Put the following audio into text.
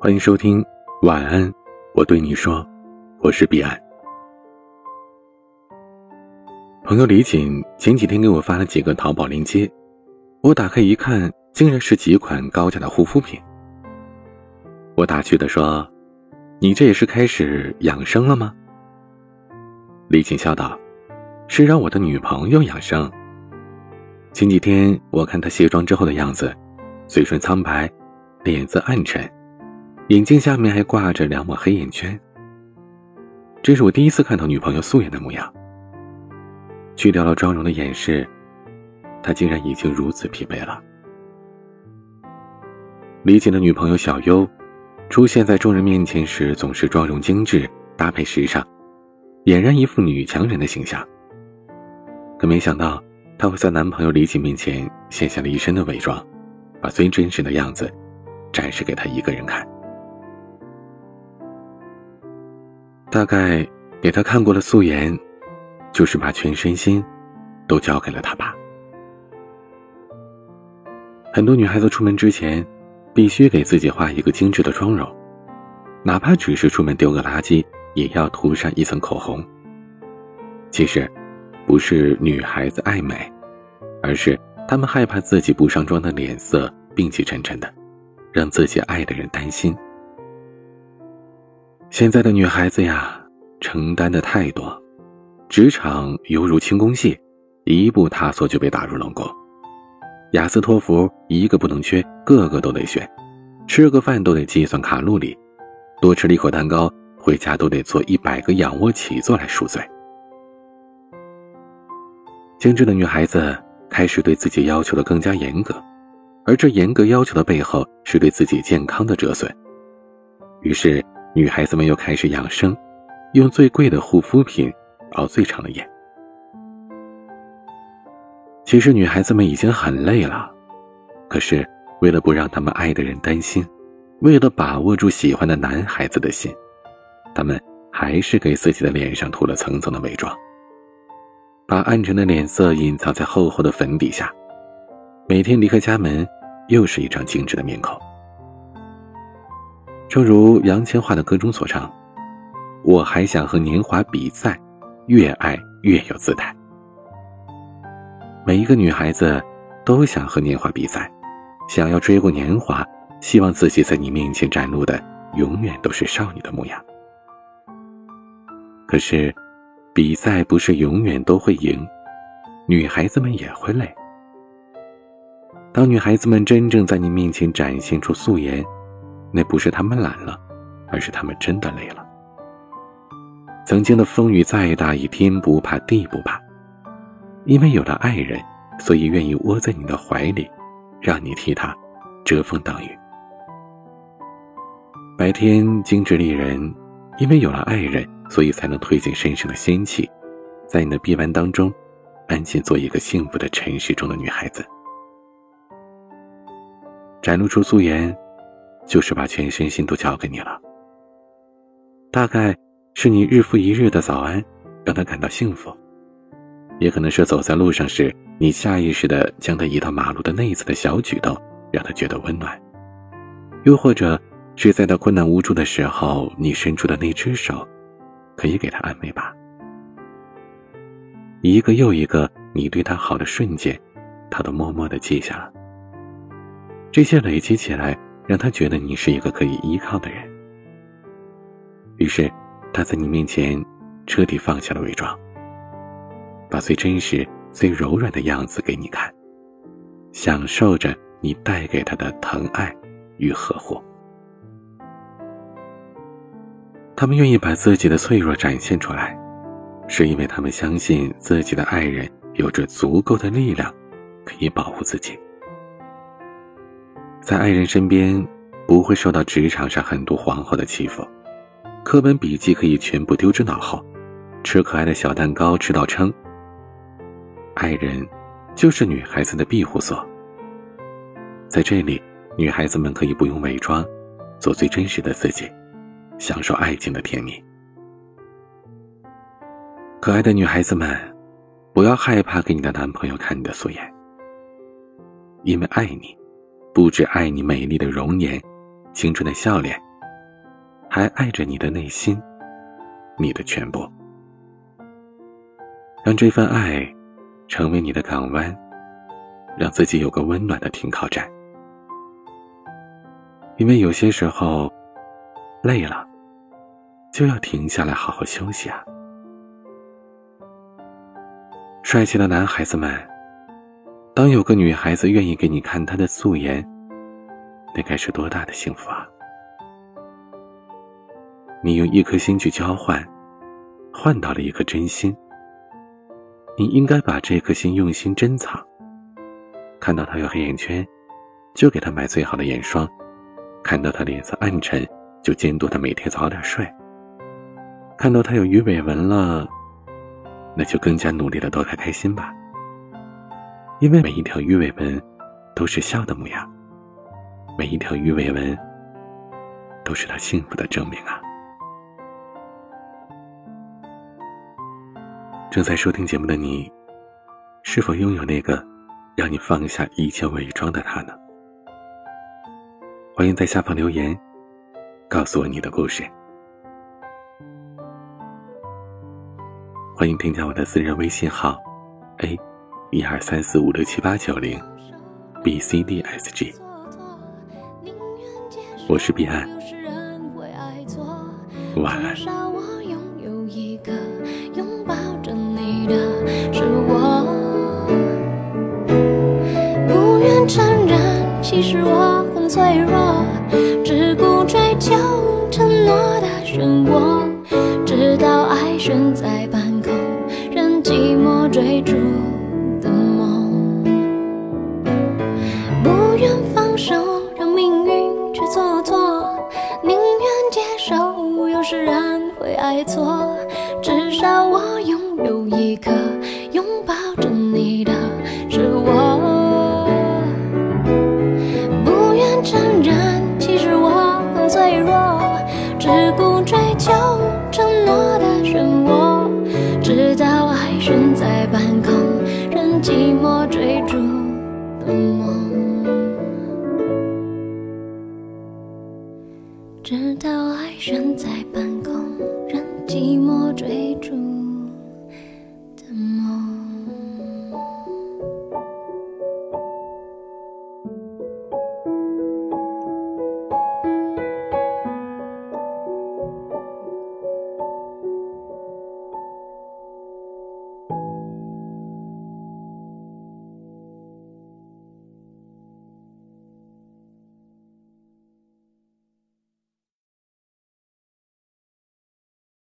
欢迎收听晚安，我对你说，我是彼岸。朋友李锦前几天给我发了几个淘宝链接，我打开一看，竟然是几款高价的护肤品。我打趣的说：“你这也是开始养生了吗？”李锦笑道：“是让我的女朋友养生。”前几天我看她卸妆之后的样子，嘴唇苍白，脸色暗沉。眼镜下面还挂着两抹黑眼圈。这是我第一次看到女朋友素颜的模样。去掉了妆容的掩饰，她竟然已经如此疲惫了。李锦的女朋友小优，出现在众人面前时总是妆容精致，搭配时尚，俨然一副女强人的形象。可没想到，她会在男朋友李锦面前卸下了一身的伪装，把最真实的样子展示给他一个人看。大概给他看过了素颜，就是把全身心都交给了他吧。很多女孩子出门之前，必须给自己画一个精致的妆容，哪怕只是出门丢个垃圾，也要涂上一层口红。其实，不是女孩子爱美，而是她们害怕自己不上妆的脸色病气沉沉的，让自己爱的人担心。现在的女孩子呀，承担的太多，职场犹如轻功戏，一步踏错就被打入冷宫。雅思托福一个不能缺，个个都得学，吃个饭都得计算卡路里，多吃了一口蛋糕，回家都得做一百个仰卧起坐来赎罪。精致的女孩子开始对自己要求的更加严格，而这严格要求的背后，是对自己健康的折损。于是。女孩子们又开始养生，用最贵的护肤品熬最长的夜。其实女孩子们已经很累了，可是为了不让他们爱的人担心，为了把握住喜欢的男孩子的心，他们还是给自己的脸上涂了层层的伪装，把暗沉的脸色隐藏在厚厚的粉底下。每天离开家门，又是一张精致的面孔。正如杨千嬅的歌中所唱：“我还想和年华比赛，越爱越有姿态。”每一个女孩子都想和年华比赛，想要追过年华，希望自己在你面前展露的永远都是少女的模样。可是，比赛不是永远都会赢，女孩子们也会累。当女孩子们真正在你面前展现出素颜，那不是他们懒了，而是他们真的累了。曾经的风雨再大，也天不怕地不怕，因为有了爱人，所以愿意窝在你的怀里，让你替他遮风挡雨。白天精致丽人，因为有了爱人，所以才能推进身上的仙气，在你的臂弯当中，安静做一个幸福的尘世中的女孩子，展露出素颜。就是把全身心都交给你了。大概是你日复一日的早安，让他感到幸福；也可能是走在路上时，你下意识的将他移到马路的那一次的小举动，让他觉得温暖；又或者是在他困难无助的时候，你伸出的那只手，可以给他安慰吧。一个又一个你对他好的瞬间，他都默默的记下了。这些累积起来。让他觉得你是一个可以依靠的人，于是他在你面前彻底放下了伪装，把最真实、最柔软的样子给你看，享受着你带给他的疼爱与呵护。他们愿意把自己的脆弱展现出来，是因为他们相信自己的爱人有着足够的力量，可以保护自己。在爱人身边，不会受到职场上很多皇后的欺负，课本笔记可以全部丢之脑后，吃可爱的小蛋糕吃到撑。爱人，就是女孩子的庇护所。在这里，女孩子们可以不用伪装，做最真实的自己，享受爱情的甜蜜。可爱的女孩子们，不要害怕给你的男朋友看你的素颜，因为爱你。不止爱你美丽的容颜、青春的笑脸，还爱着你的内心，你的全部。让这份爱成为你的港湾，让自己有个温暖的停靠站。因为有些时候，累了，就要停下来好好休息啊。帅气的男孩子们，当有个女孩子愿意给你看她的素颜，那该是多大的幸福啊！你用一颗心去交换，换到了一颗真心。你应该把这颗心用心珍藏。看到他有黑眼圈，就给他买最好的眼霜；看到他脸色暗沉，就监督他每天早点睡。看到他有鱼尾纹了，那就更加努力的逗她开心吧。因为每一条鱼尾纹，都是笑的模样；每一条鱼尾纹，都是他幸福的证明啊。正在收听节目的你，是否拥有那个让你放下一切伪装的他呢？欢迎在下方留言，告诉我你的故事。欢迎添加我的私人微信号：a 一二三四五六七八九零 b c d s g。我是彼岸，晚安。的是我，不愿承认，其实我很脆弱，只顾追求承诺的漩涡，直到爱悬在错，至少我拥。有一颗拥抱着你的是我，不愿承认，其实我很脆弱，只顾追求寞追逐。